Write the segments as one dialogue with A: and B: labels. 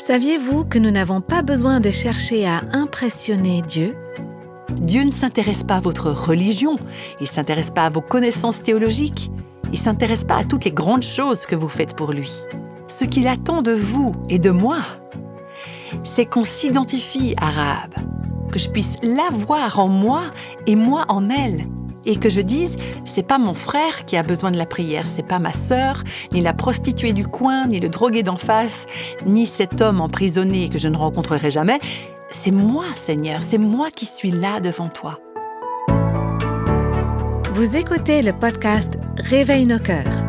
A: Saviez-vous que nous n'avons pas besoin de chercher à impressionner Dieu?
B: Dieu ne s'intéresse pas à votre religion, il ne s'intéresse pas à vos connaissances théologiques, il ne s'intéresse pas à toutes les grandes choses que vous faites pour lui. Ce qu'il attend de vous et de moi, c'est qu'on s'identifie à Rahab, que je puisse la voir en moi et moi en elle, et que je dise c'est pas mon frère qui a besoin de la prière, c'est pas ma sœur, ni la prostituée du coin, ni le drogué d'en face, ni cet homme emprisonné que je ne rencontrerai jamais, c'est moi, Seigneur, c'est moi qui suis là devant toi.
A: Vous écoutez le podcast Réveille nos cœurs.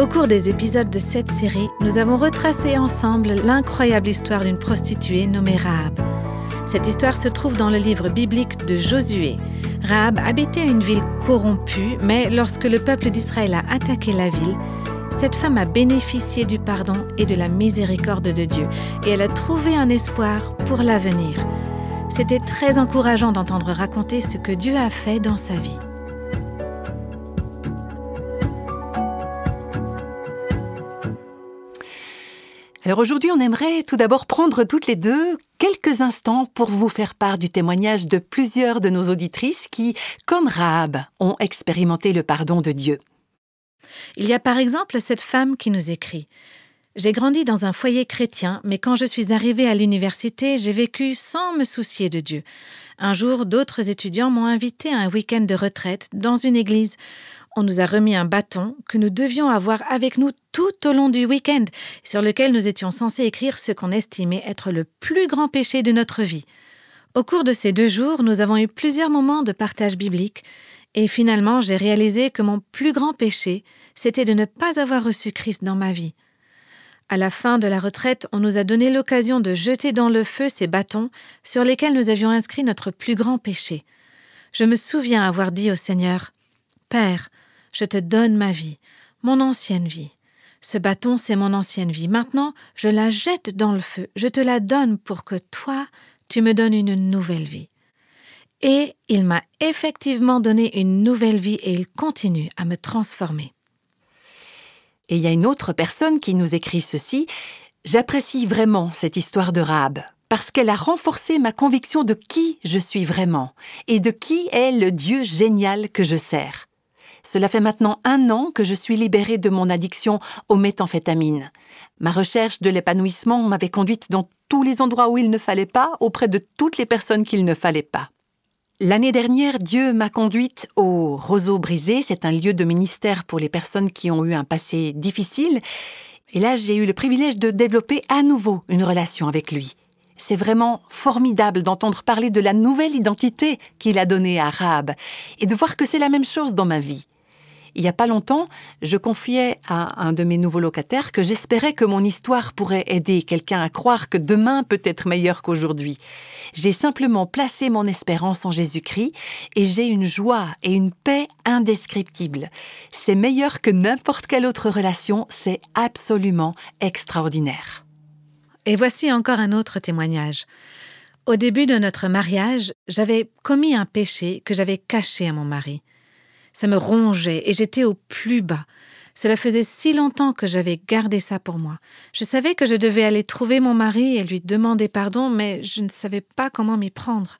A: Au cours des épisodes de cette série, nous avons retracé ensemble l'incroyable histoire d'une prostituée nommée Rahab. Cette histoire se trouve dans le livre biblique de Josué. Rahab habitait une ville corrompue, mais lorsque le peuple d'Israël a attaqué la ville, cette femme a bénéficié du pardon et de la miséricorde de Dieu, et elle a trouvé un espoir pour l'avenir. C'était très encourageant d'entendre raconter ce que Dieu a fait dans sa vie.
B: Alors aujourd'hui, on aimerait tout d'abord prendre toutes les deux quelques instants pour vous faire part du témoignage de plusieurs de nos auditrices qui, comme Rahab, ont expérimenté le pardon de Dieu.
A: Il y a par exemple cette femme qui nous écrit J'ai grandi dans un foyer chrétien, mais quand je suis arrivée à l'université, j'ai vécu sans me soucier de Dieu. Un jour, d'autres étudiants m'ont invité à un week-end de retraite dans une église. On nous a remis un bâton que nous devions avoir avec nous tout au long du week-end, sur lequel nous étions censés écrire ce qu'on estimait être le plus grand péché de notre vie. Au cours de ces deux jours, nous avons eu plusieurs moments de partage biblique, et finalement, j'ai réalisé que mon plus grand péché, c'était de ne pas avoir reçu Christ dans ma vie. À la fin de la retraite, on nous a donné l'occasion de jeter dans le feu ces bâtons sur lesquels nous avions inscrit notre plus grand péché. Je me souviens avoir dit au Seigneur Père, je te donne ma vie, mon ancienne vie. Ce bâton, c'est mon ancienne vie. Maintenant, je la jette dans le feu. Je te la donne pour que toi, tu me donnes une nouvelle vie. Et il m'a effectivement donné une nouvelle vie et il continue à me transformer.
B: Et il y a une autre personne qui nous écrit ceci. J'apprécie vraiment cette histoire de Rahab parce qu'elle a renforcé ma conviction de qui je suis vraiment et de qui est le Dieu génial que je sers. Cela fait maintenant un an que je suis libérée de mon addiction aux méthamphétamines. Ma recherche de l'épanouissement m'avait conduite dans tous les endroits où il ne fallait pas, auprès de toutes les personnes qu'il ne fallait pas. L'année dernière, Dieu m'a conduite au Roseau Brisé. C'est un lieu de ministère pour les personnes qui ont eu un passé difficile. Et là, j'ai eu le privilège de développer à nouveau une relation avec lui. C'est vraiment formidable d'entendre parler de la nouvelle identité qu'il a donnée à Rahab et de voir que c'est la même chose dans ma vie. Il n'y a pas longtemps, je confiais à un de mes nouveaux locataires que j'espérais que mon histoire pourrait aider quelqu'un à croire que demain peut être meilleur qu'aujourd'hui. J'ai simplement placé mon espérance en Jésus-Christ et j'ai une joie et une paix indescriptibles. C'est meilleur que n'importe quelle autre relation, c'est absolument extraordinaire.
A: Et voici encore un autre témoignage. Au début de notre mariage, j'avais commis un péché que j'avais caché à mon mari. Ça me rongeait et j'étais au plus bas. Cela faisait si longtemps que j'avais gardé ça pour moi. Je savais que je devais aller trouver mon mari et lui demander pardon, mais je ne savais pas comment m'y prendre.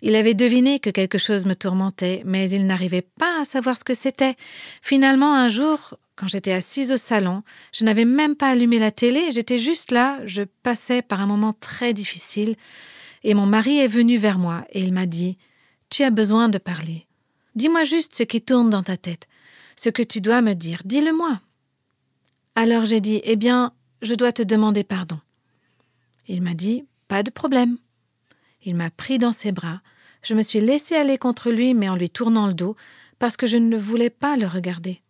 A: Il avait deviné que quelque chose me tourmentait, mais il n'arrivait pas à savoir ce que c'était. Finalement, un jour, quand j'étais assise au salon, je n'avais même pas allumé la télé, j'étais juste là, je passais par un moment très difficile, et mon mari est venu vers moi et il m'a dit Tu as besoin de parler. Dis-moi juste ce qui tourne dans ta tête, ce que tu dois me dire, dis-le-moi. Alors j'ai dit Eh bien, je dois te demander pardon. Il m'a dit Pas de problème. Il m'a pris dans ses bras, je me suis laissé aller contre lui, mais en lui tournant le dos, parce que je ne voulais pas le regarder.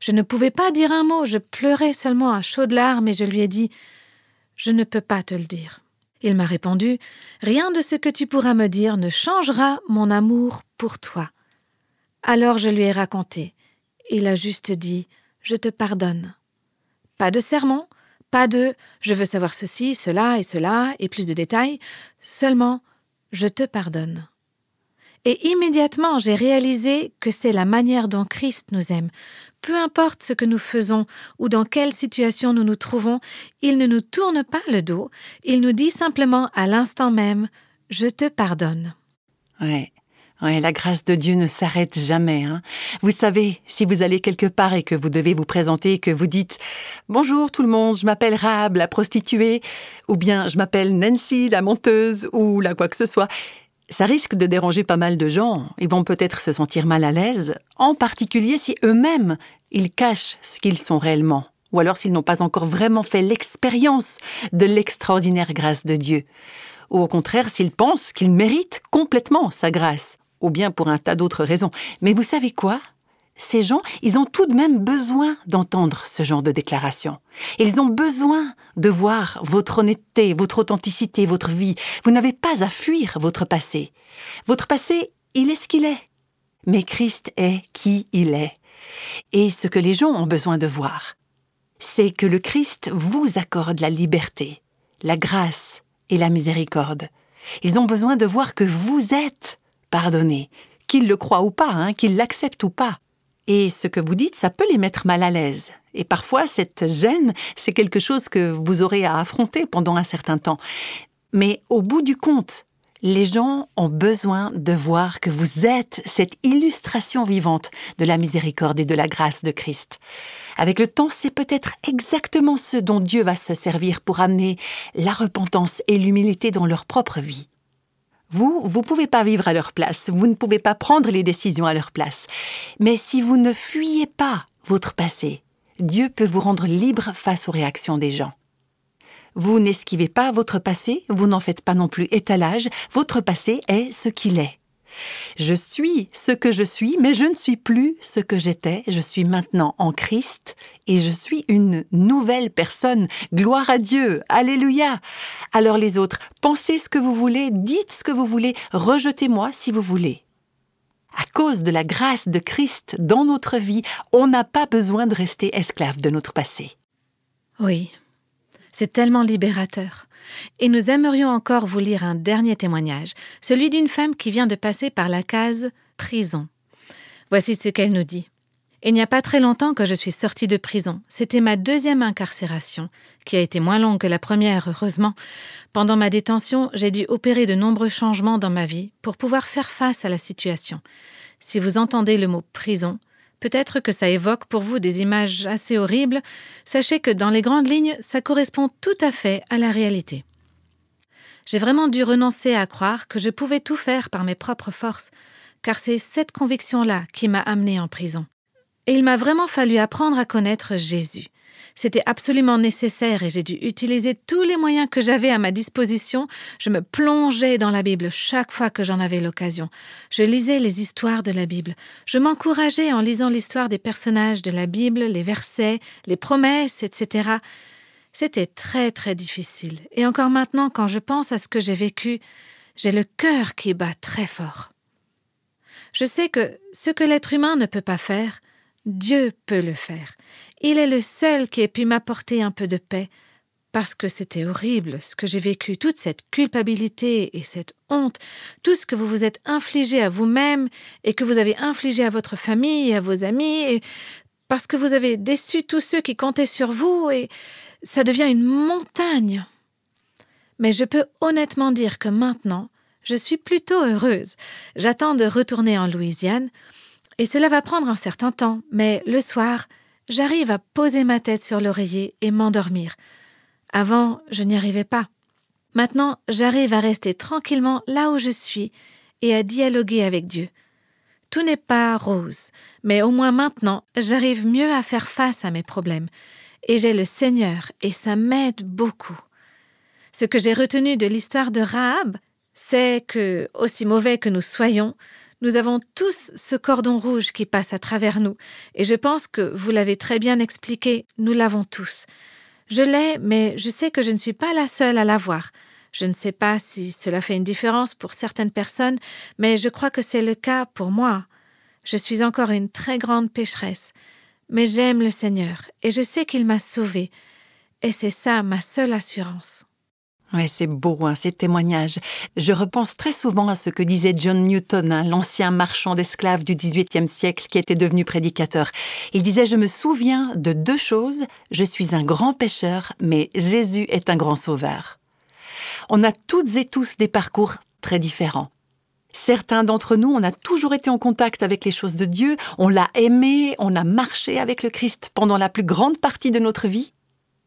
A: Je ne pouvais pas dire un mot, je pleurais seulement à chaudes larmes et je lui ai dit Je ne peux pas te le dire. Il m'a répondu Rien de ce que tu pourras me dire ne changera mon amour pour toi. Alors je lui ai raconté. Il a juste dit Je te pardonne. Pas de sermon, pas de Je veux savoir ceci, cela et cela, et plus de détails, seulement Je te pardonne. Et immédiatement j'ai réalisé que c'est la manière dont Christ nous aime. peu importe ce que nous faisons ou dans quelle situation nous nous trouvons, il ne nous tourne pas le dos, il nous dit simplement à l'instant même Je te pardonne.
B: Ouais. Ouais, la grâce de Dieu ne s'arrête jamais. Hein. Vous savez, si vous allez quelque part et que vous devez vous présenter, que vous dites Bonjour tout le monde, je m'appelle Rab, la prostituée, ou bien je m'appelle Nancy, la monteuse, ou la quoi que ce soit, ça risque de déranger pas mal de gens. Ils vont peut-être se sentir mal à l'aise, en particulier si eux-mêmes, ils cachent ce qu'ils sont réellement, ou alors s'ils n'ont pas encore vraiment fait l'expérience de l'extraordinaire grâce de Dieu, ou au contraire s'ils pensent qu'ils méritent complètement sa grâce, ou bien pour un tas d'autres raisons. Mais vous savez quoi? Ces gens, ils ont tout de même besoin d'entendre ce genre de déclaration. Ils ont besoin de voir votre honnêteté, votre authenticité, votre vie. Vous n'avez pas à fuir votre passé. Votre passé, il est ce qu'il est. Mais Christ est qui il est. Et ce que les gens ont besoin de voir, c'est que le Christ vous accorde la liberté, la grâce et la miséricorde. Ils ont besoin de voir que vous êtes pardonné, qu'ils le croient ou pas, hein, qu'ils l'acceptent ou pas. Et ce que vous dites, ça peut les mettre mal à l'aise. Et parfois, cette gêne, c'est quelque chose que vous aurez à affronter pendant un certain temps. Mais au bout du compte, les gens ont besoin de voir que vous êtes cette illustration vivante de la miséricorde et de la grâce de Christ. Avec le temps, c'est peut-être exactement ce dont Dieu va se servir pour amener la repentance et l'humilité dans leur propre vie. Vous, vous ne pouvez pas vivre à leur place, vous ne pouvez pas prendre les décisions à leur place. Mais si vous ne fuyez pas votre passé, Dieu peut vous rendre libre face aux réactions des gens. Vous n'esquivez pas votre passé, vous n'en faites pas non plus étalage, votre passé est ce qu'il est. Je suis ce que je suis, mais je ne suis plus ce que j'étais. Je suis maintenant en Christ et je suis une nouvelle personne. Gloire à Dieu. Alléluia. Alors les autres, pensez ce que vous voulez, dites ce que vous voulez, rejetez-moi si vous voulez. À cause de la grâce de Christ dans notre vie, on n'a pas besoin de rester esclave de notre passé.
A: Oui, c'est tellement libérateur. Et nous aimerions encore vous lire un dernier témoignage, celui d'une femme qui vient de passer par la case prison. Voici ce qu'elle nous dit. Il n'y a pas très longtemps que je suis sortie de prison. C'était ma deuxième incarcération, qui a été moins longue que la première, heureusement. Pendant ma détention, j'ai dû opérer de nombreux changements dans ma vie pour pouvoir faire face à la situation. Si vous entendez le mot prison, Peut-être que ça évoque pour vous des images assez horribles. Sachez que dans les grandes lignes, ça correspond tout à fait à la réalité. J'ai vraiment dû renoncer à croire que je pouvais tout faire par mes propres forces, car c'est cette conviction-là qui m'a amené en prison. Et il m'a vraiment fallu apprendre à connaître Jésus. C'était absolument nécessaire et j'ai dû utiliser tous les moyens que j'avais à ma disposition. Je me plongeais dans la Bible chaque fois que j'en avais l'occasion. Je lisais les histoires de la Bible. Je m'encourageais en lisant l'histoire des personnages de la Bible, les versets, les promesses, etc. C'était très très difficile. Et encore maintenant, quand je pense à ce que j'ai vécu, j'ai le cœur qui bat très fort. Je sais que ce que l'être humain ne peut pas faire, Dieu peut le faire. Il est le seul qui ait pu m'apporter un peu de paix, parce que c'était horrible ce que j'ai vécu, toute cette culpabilité et cette honte, tout ce que vous vous êtes infligé à vous-même et que vous avez infligé à votre famille et à vos amis, parce que vous avez déçu tous ceux qui comptaient sur vous, et ça devient une montagne. Mais je peux honnêtement dire que maintenant, je suis plutôt heureuse. J'attends de retourner en Louisiane, et cela va prendre un certain temps, mais le soir, j'arrive à poser ma tête sur l'oreiller et m'endormir. Avant, je n'y arrivais pas. Maintenant, j'arrive à rester tranquillement là où je suis et à dialoguer avec Dieu. Tout n'est pas rose, mais au moins maintenant, j'arrive mieux à faire face à mes problèmes. Et j'ai le Seigneur, et ça m'aide beaucoup. Ce que j'ai retenu de l'histoire de Rahab, c'est que, aussi mauvais que nous soyons, nous avons tous ce cordon rouge qui passe à travers nous, et je pense que vous l'avez très bien expliqué, nous l'avons tous. Je l'ai, mais je sais que je ne suis pas la seule à l'avoir. Je ne sais pas si cela fait une différence pour certaines personnes, mais je crois que c'est le cas pour moi. Je suis encore une très grande pécheresse, mais j'aime le Seigneur, et je sais qu'il m'a sauvée, et c'est ça ma seule assurance.
B: Ouais, c'est beau, hein, ces témoignages. Je repense très souvent à ce que disait John Newton, hein, l'ancien marchand d'esclaves du XVIIIe siècle qui était devenu prédicateur. Il disait Je me souviens de deux choses. Je suis un grand pécheur, mais Jésus est un grand sauveur. On a toutes et tous des parcours très différents. Certains d'entre nous, on a toujours été en contact avec les choses de Dieu, on l'a aimé, on a marché avec le Christ pendant la plus grande partie de notre vie.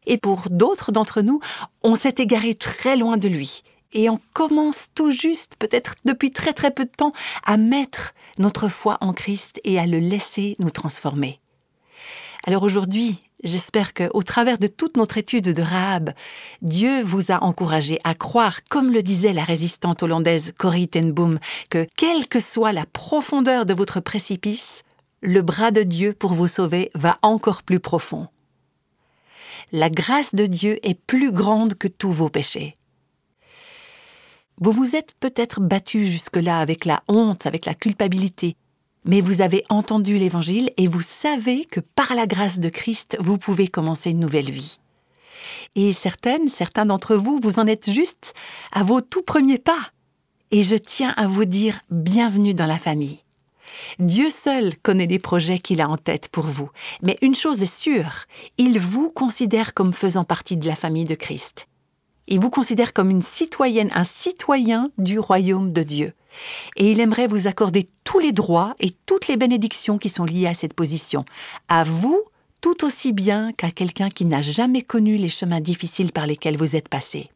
B: Et pour d'autres d'entre nous, on s'est égaré très loin de lui. Et on commence tout juste, peut-être depuis très très peu de temps, à mettre notre foi en Christ et à le laisser nous transformer. Alors aujourd'hui, j'espère que, au travers de toute notre étude de Rahab, Dieu vous a encouragé à croire, comme le disait la résistante hollandaise Corrie ten Boom, que quelle que soit la profondeur de votre précipice, le bras de Dieu pour vous sauver va encore plus profond la grâce de Dieu est plus grande que tous vos péchés. Vous vous êtes peut-être battu jusque-là avec la honte, avec la culpabilité, mais vous avez entendu l'Évangile et vous savez que par la grâce de Christ, vous pouvez commencer une nouvelle vie. Et certaines, certains d'entre vous, vous en êtes juste à vos tout premiers pas. Et je tiens à vous dire bienvenue dans la famille. Dieu seul connaît les projets qu'il a en tête pour vous. Mais une chose est sûre, il vous considère comme faisant partie de la famille de Christ. Il vous considère comme une citoyenne, un citoyen du royaume de Dieu. Et il aimerait vous accorder tous les droits et toutes les bénédictions qui sont liées à cette position. À vous, tout aussi bien qu'à quelqu'un qui n'a jamais connu les chemins difficiles par lesquels vous êtes passé.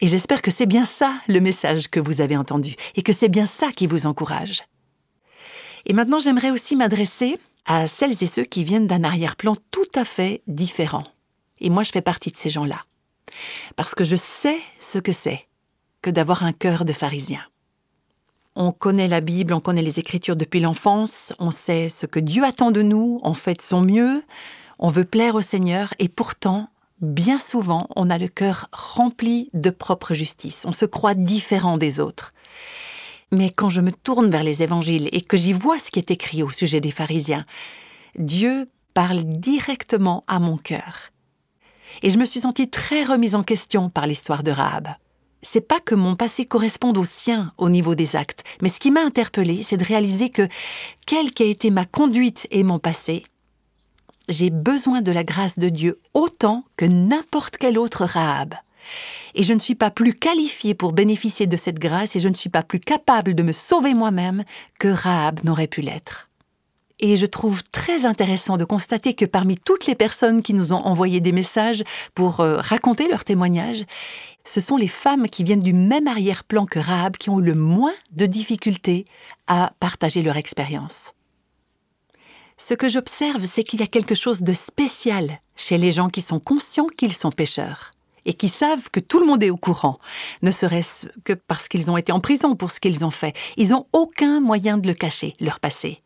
B: Et j'espère que c'est bien ça le message que vous avez entendu et que c'est bien ça qui vous encourage. Et maintenant, j'aimerais aussi m'adresser à celles et ceux qui viennent d'un arrière-plan tout à fait différent. Et moi, je fais partie de ces gens-là. Parce que je sais ce que c'est que d'avoir un cœur de pharisien. On connaît la Bible, on connaît les Écritures depuis l'enfance, on sait ce que Dieu attend de nous, on fait de son mieux, on veut plaire au Seigneur, et pourtant, bien souvent, on a le cœur rempli de propre justice, on se croit différent des autres. Mais quand je me tourne vers les évangiles et que j'y vois ce qui est écrit au sujet des pharisiens, Dieu parle directement à mon cœur. Et je me suis sentie très remise en question par l'histoire de Rahab. C'est pas que mon passé corresponde au sien au niveau des actes, mais ce qui m'a interpellée, c'est de réaliser que, quelle qu'ait été ma conduite et mon passé, j'ai besoin de la grâce de Dieu autant que n'importe quel autre Rahab et je ne suis pas plus qualifiée pour bénéficier de cette grâce et je ne suis pas plus capable de me sauver moi-même que Rahab n'aurait pu l'être. Et je trouve très intéressant de constater que parmi toutes les personnes qui nous ont envoyé des messages pour euh, raconter leurs témoignages, ce sont les femmes qui viennent du même arrière-plan que Rahab qui ont eu le moins de difficultés à partager leur expérience. Ce que j'observe, c'est qu'il y a quelque chose de spécial chez les gens qui sont conscients qu'ils sont pécheurs et qui savent que tout le monde est au courant, ne serait-ce que parce qu'ils ont été en prison pour ce qu'ils ont fait. Ils n'ont aucun moyen de le cacher, leur passé.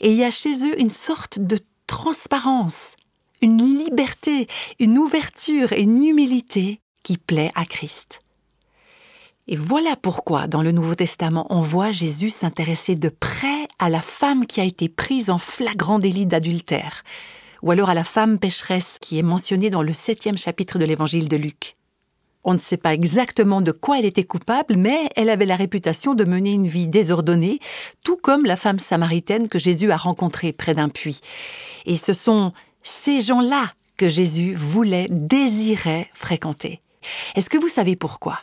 B: Et il y a chez eux une sorte de transparence, une liberté, une ouverture et une humilité qui plaît à Christ. Et voilà pourquoi, dans le Nouveau Testament, on voit Jésus s'intéresser de près à la femme qui a été prise en flagrant délit d'adultère, ou alors à la femme pécheresse qui est mentionnée dans le septième chapitre de l'évangile de Luc. On ne sait pas exactement de quoi elle était coupable, mais elle avait la réputation de mener une vie désordonnée, tout comme la femme samaritaine que Jésus a rencontrée près d'un puits. Et ce sont ces gens-là que Jésus voulait, désirait fréquenter. Est-ce que vous savez pourquoi?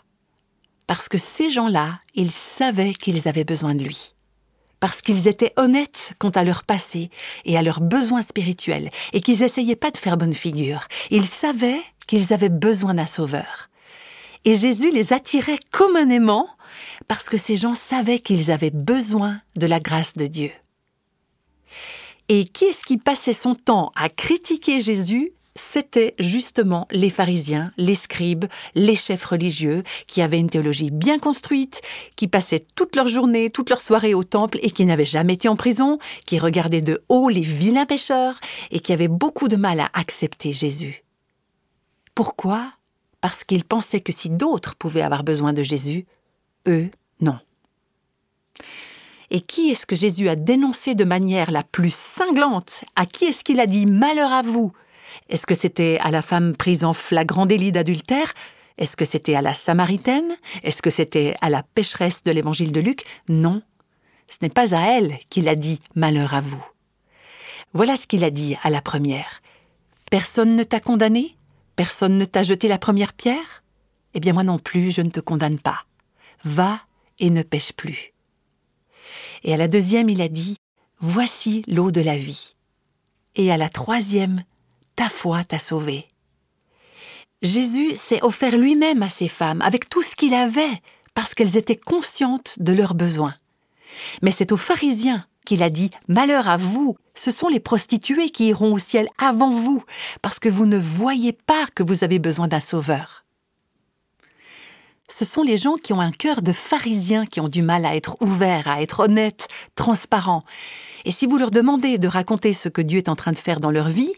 B: Parce que ces gens-là, ils savaient qu'ils avaient besoin de lui parce qu'ils étaient honnêtes quant à leur passé et à leurs besoins spirituels, et qu'ils essayaient pas de faire bonne figure. Ils savaient qu'ils avaient besoin d'un sauveur. Et Jésus les attirait comme un aimant, parce que ces gens savaient qu'ils avaient besoin de la grâce de Dieu. Et qui est-ce qui passait son temps à critiquer Jésus c'était justement les pharisiens, les scribes, les chefs religieux, qui avaient une théologie bien construite, qui passaient toute leur journée, toute leur soirée au temple et qui n'avaient jamais été en prison, qui regardaient de haut les vilains pécheurs et qui avaient beaucoup de mal à accepter Jésus. Pourquoi? Parce qu'ils pensaient que si d'autres pouvaient avoir besoin de Jésus, eux, non. Et qui est-ce que Jésus a dénoncé de manière la plus cinglante? À qui est-ce qu'il a dit Malheur à vous est-ce que c'était à la femme prise en flagrant délit d'adultère? Est-ce que c'était à la Samaritaine? Est-ce que c'était à la pécheresse de l'évangile de Luc? Non. Ce n'est pas à elle qu'il a dit Malheur à vous. Voilà ce qu'il a dit à la première. Personne ne t'a condamné? Personne ne t'a jeté la première pierre? Eh bien moi non plus, je ne te condamne pas. Va et ne pêche plus. Et à la deuxième, il a dit Voici l'eau de la vie. Et à la troisième, ta foi t'a sauvé. Jésus s'est offert lui-même à ces femmes avec tout ce qu'il avait, parce qu'elles étaient conscientes de leurs besoins. Mais c'est aux pharisiens qu'il a dit Malheur à vous, ce sont les prostituées qui iront au ciel avant vous, parce que vous ne voyez pas que vous avez besoin d'un sauveur. Ce sont les gens qui ont un cœur de pharisiens qui ont du mal à être ouverts, à être honnêtes, transparents. Et si vous leur demandez de raconter ce que Dieu est en train de faire dans leur vie,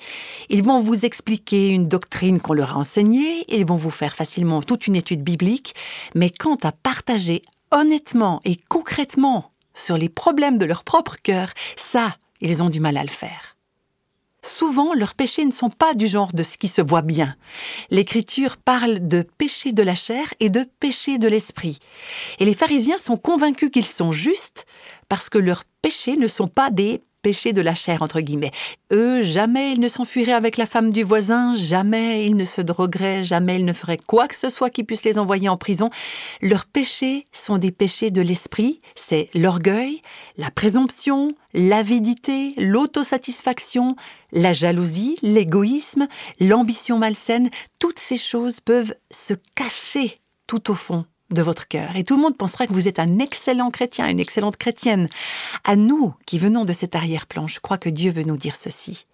B: ils vont vous expliquer une doctrine qu'on leur a enseignée, ils vont vous faire facilement toute une étude biblique, mais quant à partager honnêtement et concrètement sur les problèmes de leur propre cœur, ça, ils ont du mal à le faire. Souvent, leurs péchés ne sont pas du genre de ce qui se voit bien. L'Écriture parle de péché de la chair et de péché de l'esprit. Et les pharisiens sont convaincus qu'ils sont justes parce que leurs péchés ne sont pas des péché de la chair, entre guillemets. Eux, jamais ils ne s'enfuiraient avec la femme du voisin, jamais ils ne se drogueraient, jamais ils ne feraient quoi que ce soit qui puisse les envoyer en prison. Leurs péchés sont des péchés de l'esprit, c'est l'orgueil, la présomption, l'avidité, l'autosatisfaction, la jalousie, l'égoïsme, l'ambition malsaine. Toutes ces choses peuvent se cacher tout au fond de votre cœur. Et tout le monde pensera que vous êtes un excellent chrétien, une excellente chrétienne. À nous, qui venons de cet arrière-plan, je crois que Dieu veut nous dire ceci.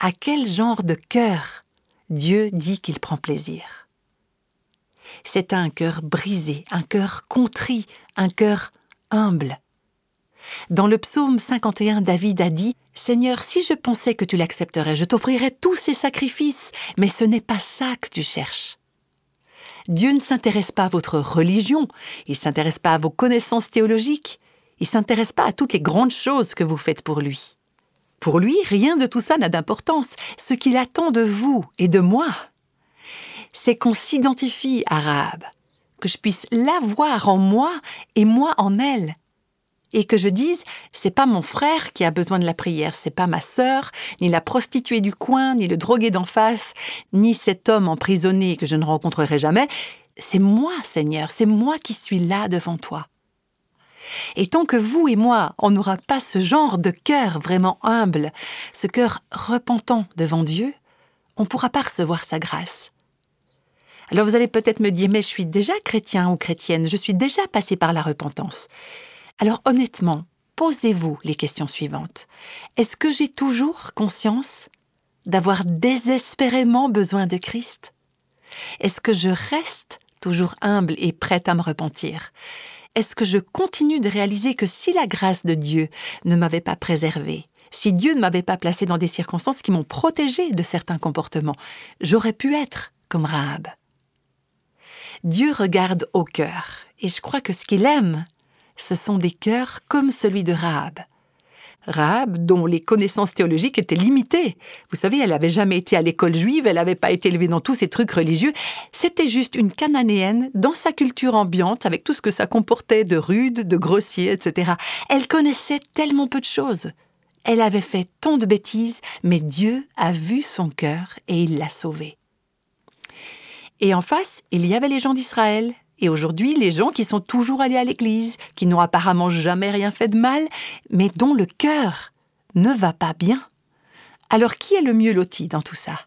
B: À quel genre de cœur Dieu dit qu'il prend plaisir? C'est un cœur brisé, un cœur contrit, un cœur humble. Dans le psaume 51, David a dit Seigneur, si je pensais que tu l'accepterais, je t'offrirais tous ces sacrifices, mais ce n'est pas ça que tu cherches. Dieu ne s'intéresse pas à votre religion, il ne s'intéresse pas à vos connaissances théologiques, il ne s'intéresse pas à toutes les grandes choses que vous faites pour lui. Pour lui, rien de tout ça n'a d'importance. Ce qu'il attend de vous et de moi, c'est qu'on s'identifie Rahab, que je puisse la voir en moi et moi en elle, et que je dise c'est pas mon frère qui a besoin de la prière, c'est pas ma sœur, ni la prostituée du coin, ni le drogué d'en face, ni cet homme emprisonné que je ne rencontrerai jamais, c'est moi, Seigneur, c'est moi qui suis là devant toi. Et tant que vous et moi, on n'aura pas ce genre de cœur vraiment humble, ce cœur repentant devant Dieu, on ne pourra pas recevoir sa grâce. Alors vous allez peut-être me dire, mais je suis déjà chrétien ou chrétienne, je suis déjà passé par la repentance. Alors honnêtement, posez-vous les questions suivantes. Est-ce que j'ai toujours conscience d'avoir désespérément besoin de Christ? Est-ce que je reste toujours humble et prête à me repentir? Est-ce que je continue de réaliser que si la grâce de Dieu ne m'avait pas préservé, si Dieu ne m'avait pas placé dans des circonstances qui m'ont protégé de certains comportements, j'aurais pu être comme Rahab? Dieu regarde au cœur, et je crois que ce qu'il aime, ce sont des cœurs comme celui de Rahab. Rahab, dont les connaissances théologiques étaient limitées. Vous savez, elle n'avait jamais été à l'école juive, elle n'avait pas été élevée dans tous ces trucs religieux. C'était juste une cananéenne dans sa culture ambiante, avec tout ce que ça comportait de rude, de grossier, etc. Elle connaissait tellement peu de choses. Elle avait fait tant de bêtises, mais Dieu a vu son cœur et il l'a sauvée. Et en face, il y avait les gens d'Israël, et aujourd'hui, les gens qui sont toujours allés à l'église, qui n'ont apparemment jamais rien fait de mal, mais dont le cœur ne va pas bien. Alors qui est le mieux loti dans tout ça?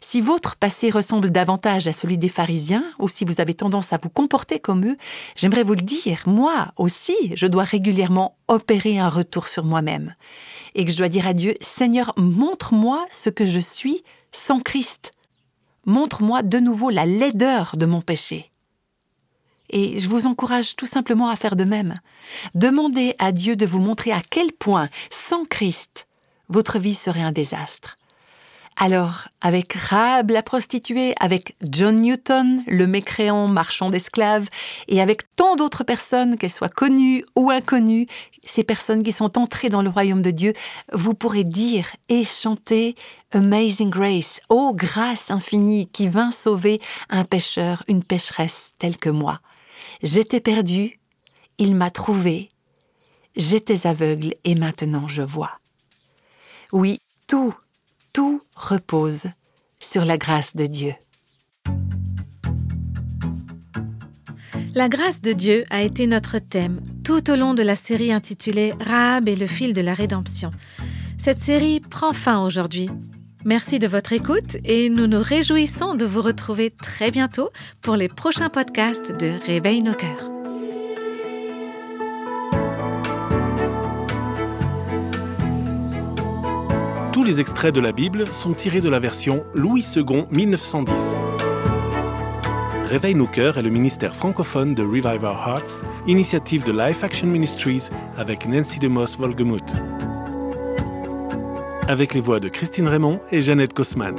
B: Si votre passé ressemble davantage à celui des pharisiens, ou si vous avez tendance à vous comporter comme eux, j'aimerais vous le dire, moi aussi, je dois régulièrement opérer un retour sur moi-même. Et que je dois dire à Dieu, Seigneur, montre-moi ce que je suis sans Christ montre-moi de nouveau la laideur de mon péché. Et je vous encourage tout simplement à faire de même. Demandez à Dieu de vous montrer à quel point, sans Christ, votre vie serait un désastre. Alors, avec Rahab la prostituée, avec John Newton, le mécréant marchand d'esclaves, et avec tant d'autres personnes, qu'elles soient connues ou inconnues, ces personnes qui sont entrées dans le royaume de Dieu, vous pourrez dire et chanter Amazing Grace, ô grâce infinie qui vint sauver un pécheur, une pécheresse telle que moi. J'étais perdu, il m'a trouvé, j'étais aveugle et maintenant je vois. Oui, tout tout repose sur la grâce de Dieu.
A: La grâce de Dieu a été notre thème tout au long de la série intitulée Rahab et le fil de la rédemption. Cette série prend fin aujourd'hui. Merci de votre écoute et nous nous réjouissons de vous retrouver très bientôt pour les prochains podcasts de Réveille nos cœurs.
C: Les extraits de la Bible sont tirés de la version Louis II 1910. Réveille nos cœurs est le ministère francophone de Revive Our Hearts, initiative de Life Action Ministries avec Nancy DeMoss Volgemuth. Avec les voix de Christine Raymond et Jeannette Kosman.